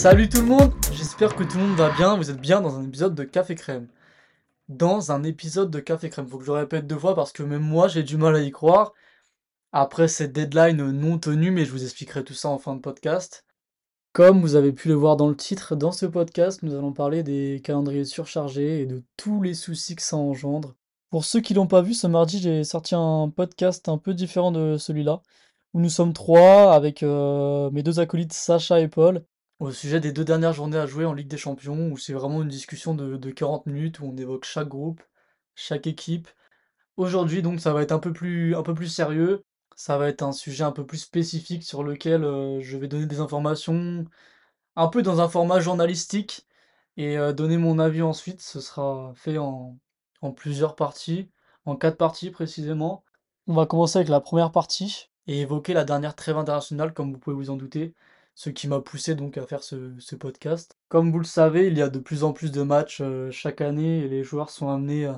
Salut tout le monde, j'espère que tout le monde va bien, vous êtes bien dans un épisode de Café Crème. Dans un épisode de Café Crème, faut que je le répète deux fois parce que même moi j'ai du mal à y croire. Après cette deadline non tenue, mais je vous expliquerai tout ça en fin de podcast. Comme vous avez pu le voir dans le titre, dans ce podcast, nous allons parler des calendriers surchargés et de tous les soucis que ça engendre. Pour ceux qui l'ont pas vu, ce mardi, j'ai sorti un podcast un peu différent de celui-là, où nous sommes trois avec euh, mes deux acolytes Sacha et Paul, au sujet des deux dernières journées à jouer en Ligue des Champions, où c'est vraiment une discussion de, de 40 minutes, où on évoque chaque groupe, chaque équipe. Aujourd'hui, donc, ça va être un peu plus, sérieux. Ça va être un sujet un peu plus spécifique sur lequel euh, je vais donner des informations un peu dans un format journalistique et euh, donner mon avis ensuite. Ce sera fait en plusieurs parties, en quatre parties précisément. On va commencer avec la première partie et évoquer la dernière trêve internationale, comme vous pouvez vous en douter, ce qui m'a poussé donc à faire ce, podcast. Comme vous le savez, il y a de plus en plus de matchs euh, chaque année et les joueurs sont amenés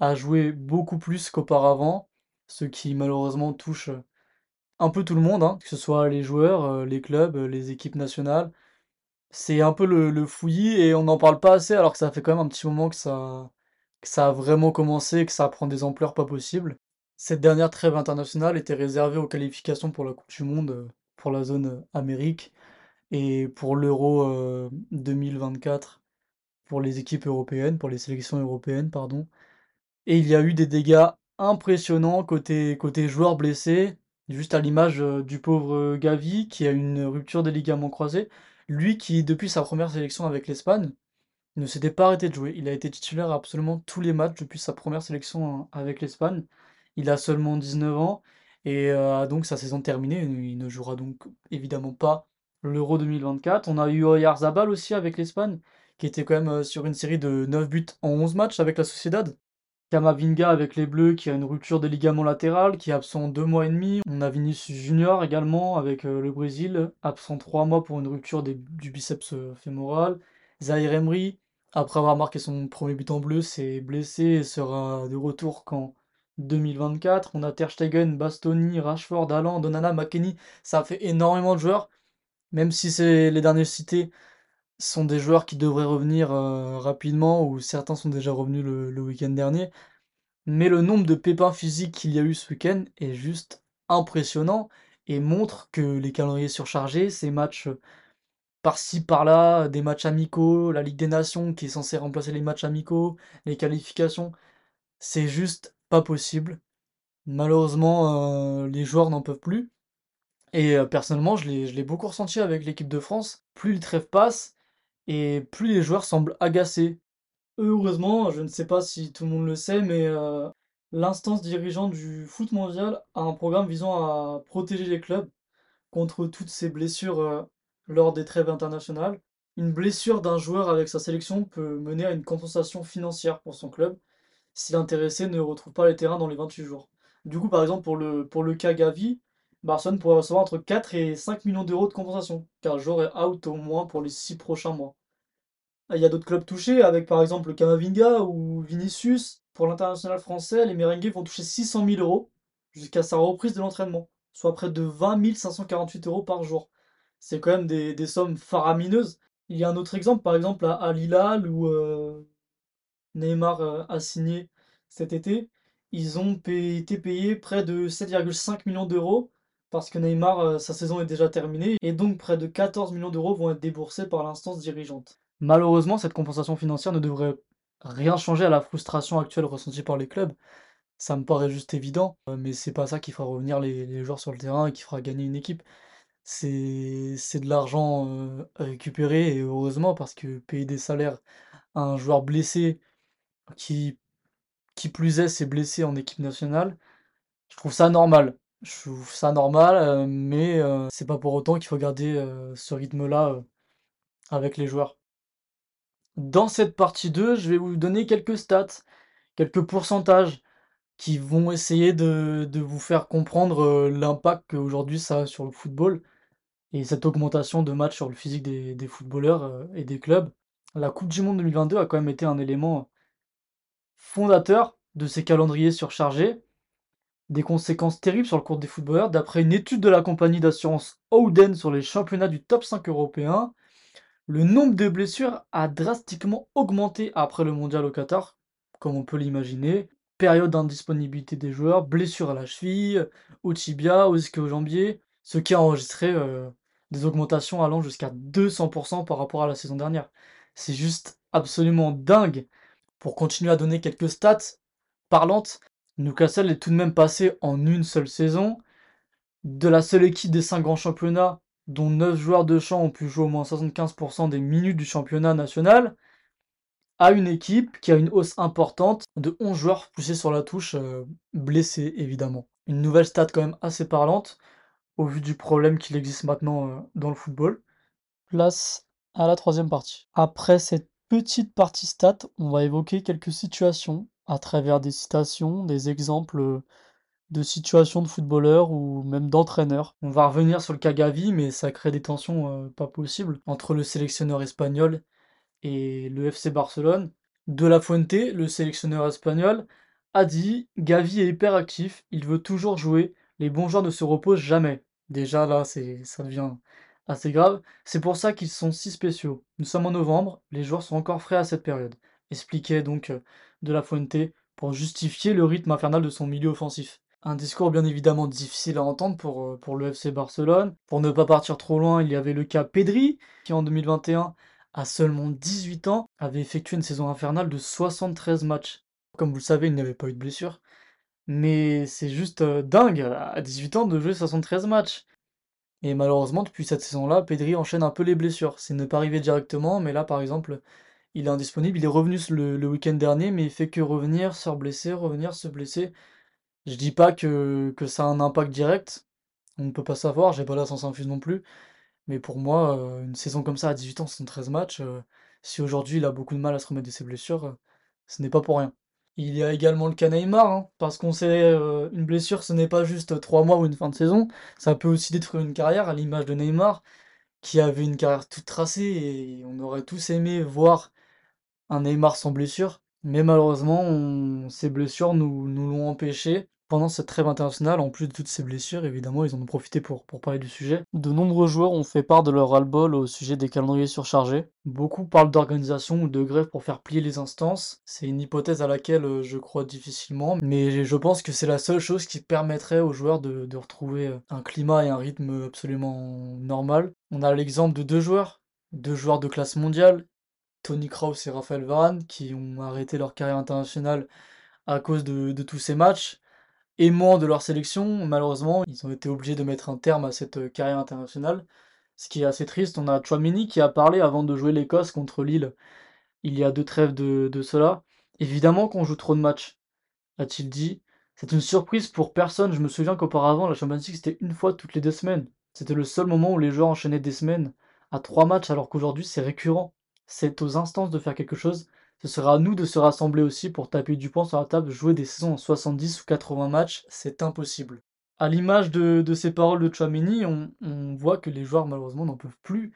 à, jouer beaucoup plus qu'auparavant, ce qui malheureusement touche euh, un peu tout le monde, hein, que ce soit les joueurs, euh, les clubs, les équipes nationales. C'est un peu le, fouillis et on n'en parle pas assez alors que ça fait quand même un petit moment que ça, a vraiment commencé et que ça prend des ampleurs pas possibles. Cette dernière trêve internationale était réservée aux qualifications pour la Coupe du Monde, pour la zone Amérique, et pour l'Euro euh, 2024 pour les équipes européennes, pour les sélections européennes, pardon. Et il y a eu des dégâts impressionnants côté, côté joueurs blessés, juste à l'image du pauvre Gavi qui a une rupture des ligaments croisés. Lui qui, depuis sa première sélection avec l'Espagne, ne s'était pas arrêté de jouer. Il a été titulaire absolument tous les matchs depuis sa première sélection hein, avec l'Espagne. Il a seulement 19 ans et euh, donc sa saison terminée. Il ne jouera donc évidemment pas l'Euro 2024. On a eu Oyarzabal aussi avec l'Espagne, qui était quand même euh, sur une série de 9 buts en 11 matchs avec la Sociedad. Kamavinga avec les Bleus qui a une rupture des ligaments latérales, qui est absent deux mois et demi. On a Vinicius Junior également avec euh, le Brésil, absent trois mois pour une rupture du biceps fémoral. Zahir Emery, après avoir marqué son premier but en bleu, s'est blessé et sera de retour qu'en 2024. On a Ter Stegen, Bastoni, Rashford, Haaland, Donana, McKennie. Ça fait énormément de joueurs, même si c'est les derniers cités sont des joueurs qui devraient revenir euh, rapidement, ou certains sont déjà revenus le, le week-end dernier. Mais le nombre de pépins physiques qu'il y a eu ce week-end est juste impressionnant et montre que les calendriers surchargés, ces matchs par-ci par-là, des matchs amicaux, la Ligue des Nations qui est censée remplacer les matchs amicaux, les qualifications, c'est juste pas possible. Malheureusement, euh, les joueurs n'en peuvent plus. Et euh, personnellement, je l'ai, beaucoup ressenti avec l'équipe de France. Plus le trêve passe, et plus les joueurs semblent agacés. Heureusement, je ne sais pas si tout le monde le sait, mais euh, l'instance dirigeante du foot mondial a un programme visant à protéger les clubs contre toutes ces blessures lors des trêves internationales. Une blessure d'un joueur avec sa sélection peut mener à une compensation financière pour son club si l'intéressé ne retrouve pas les terrains dans les 28 jours. Du coup, par exemple, pour le, pour le cas Gavi, Barcelone pourrait recevoir entre 4 et 5 millions d'euros de compensation, car le joueur est out au moins pour les 6 prochains mois. Il y a d'autres clubs touchés, avec par exemple le Camavinga ou Vinicius. Pour l'international français, les merengues vont toucher 600 000 euros jusqu'à sa reprise de l'entraînement, soit près de 20 548 euros par jour. C'est quand même des, sommes faramineuses. Il y a un autre exemple, par exemple à Al Hilal, où euh, Neymar euh, a signé cet été. Ils ont été payés près de 7,5 millions d'euros parce que Neymar, euh, sa saison est déjà terminée et donc près de 14 millions d'euros vont être déboursés par l'instance dirigeante. Malheureusement, cette compensation financière ne devrait rien changer à la frustration actuelle ressentie par les clubs. Ça me paraît juste évident, euh, mais c'est pas ça qui fera revenir les, les joueurs sur le terrain et qui fera gagner une équipe. C'est de l'argent récupéré et heureusement parce que payer des salaires à un joueur blessé qui, qui plus est, s'est blessé en équipe nationale, je trouve ça normal. Je trouve ça normal, euh, mais euh, c'est pas pour autant qu'il faut garder euh, ce rythme-là avec les joueurs. Dans cette partie 2, je vais vous donner quelques stats, quelques pourcentages qui vont essayer de, vous faire comprendre l'impact qu'aujourd'hui ça a sur le football et cette augmentation de matchs sur le physique des, des footballeurs et des clubs. La Coupe du Monde 2022 a quand même été un élément fondateur de ces calendriers surchargés, des conséquences terribles sur le cours des footballeurs. D'après une étude de la compagnie d'assurance Howden sur les championnats du top 5 européen, Le nombre de blessures a drastiquement augmenté après le mondial au Qatar, comme on peut l'imaginer. Période d'indisponibilité des joueurs, blessures à la cheville, au tibia, au ischio jambier, ce qui a enregistré euh, des augmentations allant jusqu'à 200% par rapport à la saison dernière. C'est juste absolument dingue. Pour continuer à donner quelques stats parlantes, Newcastle est tout de même passé en une seule saison de la seule équipe des 5 grands championnats dont 9 joueurs de champ ont pu jouer au moins 75% des minutes du championnat national, à une équipe qui a une hausse importante de 11 joueurs poussés sur la touche, euh, blessés évidemment. Une nouvelle stat quand même assez parlante, au vu du problème qu'il existe maintenant euh, dans le football. Place à la troisième partie. Après cette petite partie stat, on va évoquer quelques situations à travers des citations, des exemples euh, de situations de footballeurs ou même d'entraîneurs. On va revenir sur le cas Gavi, mais ça crée des tensions pas possibles entre le sélectionneur espagnol et le FC Barcelone. De La Fuente, le sélectionneur espagnol, a dit Gavi est hyper actif, il veut toujours jouer, les bons joueurs ne se reposent jamais. Déjà là, ça devient assez grave. C'est pour ça qu'ils sont si spéciaux. Nous sommes en novembre, les joueurs sont encore frais à cette période. Expliquait donc De La Fuente pour justifier le rythme infernal de son milieu offensif. Un discours bien évidemment difficile à entendre pour, pour le FC Barcelone. Pour ne pas partir trop loin, il y avait le cas Pedri, qui en 2021 à seulement 18 ans, avait effectué une saison infernale de 73 matchs. Comme vous le savez, il n'avait pas eu de blessure. Mais c'est juste euh, dingue, à 18 ans, de jouer 73 matchs. Et malheureusement, depuis cette saison-là, Pedri enchaîne un peu les blessures. C'est ne pas arriver directement, mais là, par exemple, il est indisponible. Il est revenu le, week-end dernier, mais il fait que revenir, se blesser, revenir, se blesser. Je dis pas que, ça a un impact direct. On ne peut pas savoir, j'ai pas la sens infuse non plus. Mais pour moi, euh, une saison comme ça à 18 ans, 13 matchs, euh, si aujourd'hui il a beaucoup de mal à se remettre de ses blessures, euh, ce n'est pas pour rien. Il y a également le cas Neymar, hein, parce qu'on sait, une blessure, ce n'est pas juste 3 mois ou une fin de saison, ça peut aussi détruire une carrière, à l'image de Neymar, qui avait une carrière toute tracée, et on aurait tous aimé voir un Neymar sans blessure, mais malheureusement, ces blessures nous, nous l'ont empêché. Pendant cette trêve internationale, en plus de toutes ces blessures, évidemment, ils en ont profité pour, parler du sujet. De nombreux joueurs ont fait part de leur ras-le-bol au sujet des calendriers surchargés. Beaucoup parlent d'organisation ou de grève pour faire plier les instances. C'est une hypothèse à laquelle euh, je crois difficilement, mais je pense que c'est la seule chose qui permettrait aux joueurs de, retrouver euh, un climat et un rythme absolument normal. On a l'exemple de deux joueurs, deux joueurs de classe mondiale, Tony Kraus et Raphaël Varane, qui ont arrêté leur carrière internationale à cause de tous ces matchs aimants de leur sélection, malheureusement, ils ont été obligés de mettre un terme à cette euh, carrière internationale. Ce qui est assez triste, on a Chouamini qui a parlé avant de jouer l'Écosse contre Lille il y a deux trêves de, de cela. Évidemment qu'on joue trop de matchs, a-t-il dit. C'est une surprise pour personne. Je me souviens qu'auparavant, la Champions League, c'était une fois toutes les deux semaines. C'était le seul moment où les joueurs enchaînaient des semaines à trois matchs, alors qu'aujourd'hui, c'est récurrent. C'est aux instances de faire quelque chose ce sera à nous de se rassembler aussi pour taper du poing sur la table, jouer des saisons en 70 ou 80 matchs, c'est impossible. À l'image de, ces paroles de Chouamini, on, voit que les joueurs malheureusement n'en peuvent plus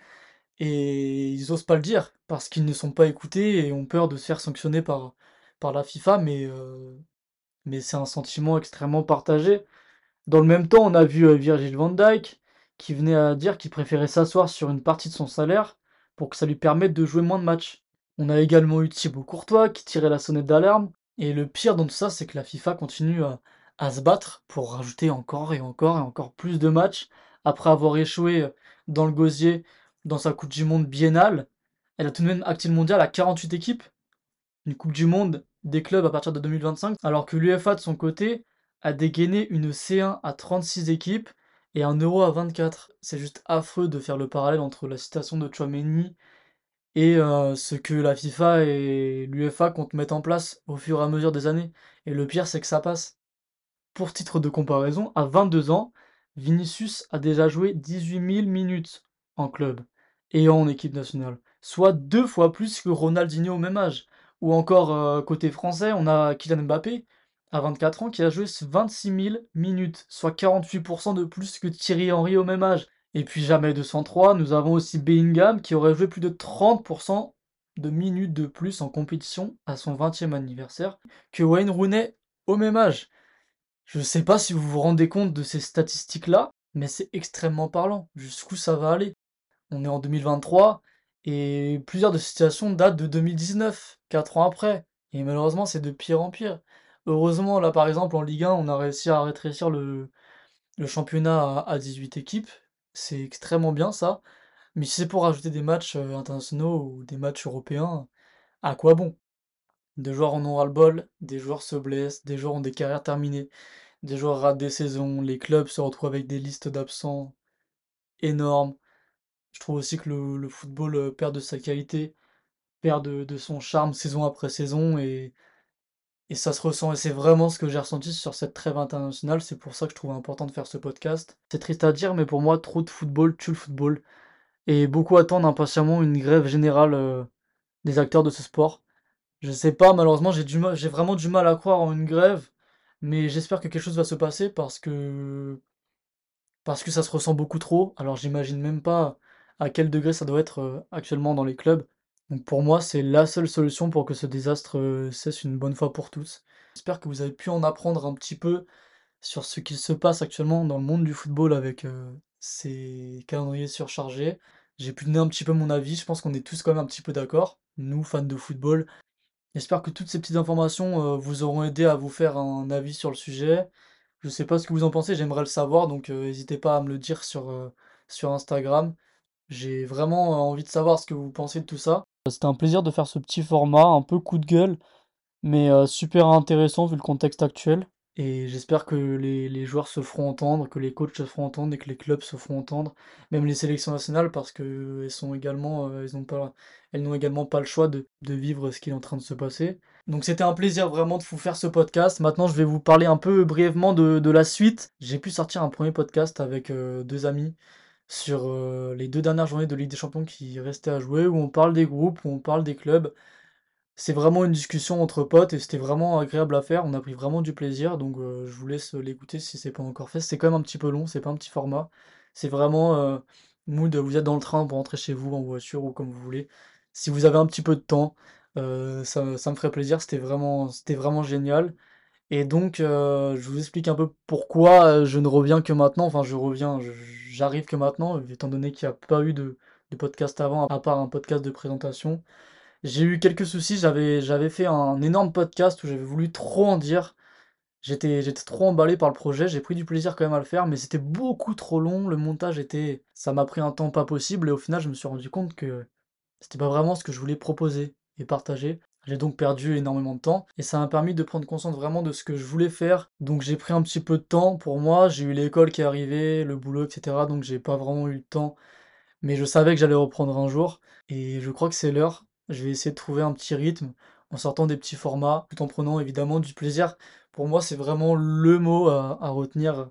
et ils osent pas le dire parce qu'ils ne sont pas écoutés et ont peur de se faire sanctionner par, par la FIFA, mais, euh, mais c'est un sentiment extrêmement partagé. Dans le même temps, on a vu euh, Virgil van Dijk qui venait à dire qu'il préférait s'asseoir sur une partie de son salaire pour que ça lui permette de jouer moins de matchs. On a également eu Thibaut Courtois qui tirait la sonnette d'alarme. Et le pire dans tout ça, c'est que la FIFA continue à, se battre pour rajouter encore et encore et encore plus de matchs. Après avoir échoué dans le gosier dans sa Coupe du Monde biennale, elle a tout de même acté mondial à 48 équipes. Une Coupe du Monde des clubs à partir de 2025. Alors que l'UFA de son côté a dégainé une C1 à 36 équipes et un Euro à 24. C'est juste affreux de faire le parallèle entre la citation de Chouameni et ce que la FIFA et l'UEFA comptent mettre en place au fur et à mesure des années. Et le pire, c'est que ça passe. Pour titre de comparaison, à 22 ans, Vinicius a déjà joué 18 000 minutes en club et en équipe nationale, soit deux fois plus que Ronaldinho au même âge. Ou encore, côté français, on a Kylian Mbappé, à 24 ans, qui a joué 26 000 minutes, soit 48% de plus que Thierry Henry au même âge. Et puis jamais 203, nous avons aussi Bellingham qui aurait joué plus de 30% de minutes de plus en compétition à son 20e anniversaire que Wayne Rooney au même âge. Je ne sais pas si vous vous rendez compte de ces statistiques-là, mais c'est extrêmement parlant. Jusqu'où ça va aller? On est en 2023 Et plusieurs de ces situations datent de 2019, 4 ans après. Et malheureusement, c'est de pire en pire. Heureusement, là, par exemple, en Ligue 1, on a réussi à rétrécir le, championnat à, à 18 équipes. C'est extrêmement bien, ça. Mais si c'est pour rajouter des matchs euh, internationaux ou des matchs européens, à quoi bon? Des joueurs en ont ras-le-bol, des joueurs se blessent, des joueurs ont des carrières terminées, des joueurs ratent des saisons, les clubs se retrouvent avec des listes d'absents énormes. Je trouve aussi que le, le football euh, perd de sa qualité, perd de, de son charme saison après saison et, et ça se ressent. Et c'est vraiment ce que j'ai ressenti sur cette trêve internationale. C'est pour ça que je trouve important de faire ce podcast. C'est triste à dire, mais pour moi, trop de football tue le football. Et beaucoup attendent impatiemment une grève générale euh, des acteurs de ce sport. Je sais pas, malheureusement, j'ai vraiment du mal à croire en une grève, mais j'espère que quelque chose va se passer parce que parce que ça se ressent beaucoup trop. Alors j'imagine même pas à quel degré ça doit être euh, actuellement dans les clubs. Donc pour moi, c'est la seule solution pour que ce désastre euh, cesse une bonne fois pour tous. J'espère que vous avez pu en apprendre un petit peu sur ce qu'il se passe actuellement dans le monde du football avec euh, ces calendriers surchargés. J'ai pu donner un petit peu mon avis, je pense qu'on est tous quand même un petit peu d'accord, nous fans de football. J'espère que toutes ces petites informations euh, vous auront aidé à vous faire un avis sur le sujet. Je sais pas ce que vous en pensez, j'aimerais le savoir, donc n'hésitez pas à me le dire sur, sur Instagram. J'ai vraiment envie de savoir ce que vous pensez de tout ça. C'était un plaisir de faire ce petit format, un peu coup de gueule, mais euh, super intéressant vu le contexte actuel. Et j'espère que les, joueurs se feront entendre, que les coachs se feront entendre et que les clubs se feront entendre, même les sélections nationales, parce que elles sont également, euh, elles n'ont pas, également pas le choix de, vivre ce qui est en train de se passer. Donc c'était un plaisir vraiment de vous faire ce podcast. Maintenant, je vais vous parler un peu brièvement de, la suite. J'ai pu sortir un premier podcast avec euh, deux amis sur euh, les deux dernières journées de Ligue des Champions qui restaient à jouer, où on parle des groupes, où on parle des clubs. C'est vraiment une discussion entre potes et c'était vraiment agréable à faire. On a pris vraiment du plaisir, donc euh, je vous laisse l'écouter si c'est pas encore fait. C'est quand même un petit peu long, c'est pas un petit format. C'est vraiment euh, mood, vous êtes dans le train pour rentrer chez vous en voiture ou comme vous voulez. Si vous avez un petit peu de temps, euh, ça, me ferait plaisir. C'était vraiment génial. Et donc, euh, je vous explique un peu pourquoi euh, je ne reviens que maintenant. Enfin, je reviens, j'arrive que maintenant, étant donné qu'il n'y a pas eu de, podcast avant, à part un podcast de présentation. J'ai eu quelques soucis, j'avais j'avais fait un énorme podcast où j'avais voulu trop en dire. J'étais j'étais trop emballé par le projet, j'ai pris du plaisir quand même à le faire, mais c'était beaucoup trop long, le montage était ça m'a pris un temps pas possible et au final, je me suis rendu compte que c'était pas vraiment ce que je voulais proposer et partager. J'ai donc perdu énormément de temps et ça m'a permis de prendre conscience vraiment de ce que je voulais faire. Donc j'ai pris un petit peu de temps pour moi, j'ai eu l'école qui est arrivée, le boulot, etc. Donc j'ai pas vraiment eu le temps mais je savais que j'allais reprendre un jour et je crois que c'est l'heure. Je vais essayer de trouver un petit rythme en sortant des petits formats, tout en prenant évidemment du plaisir. Pour moi, c'est vraiment le mot à, retenir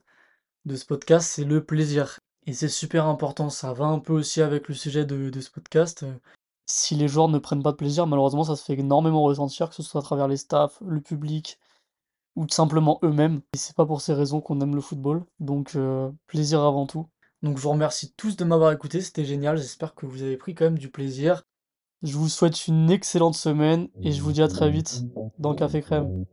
de ce podcast, c'est le plaisir. Et c'est super important, ça va un peu aussi avec le sujet de ce podcast. Si les joueurs ne prennent pas de plaisir, malheureusement, ça se fait énormément ressentir, que ce soit à travers les staffs, le public ou simplement eux-mêmes. Et c'est pas pour ces raisons qu'on aime le football. Donc, euh, plaisir avant tout. Donc je vous remercie tous de m'avoir écouté, c'était génial, j'espère que vous avez pris quand même du plaisir. Je vous souhaite une excellente semaine et je vous dis à très vite dans Café Crème.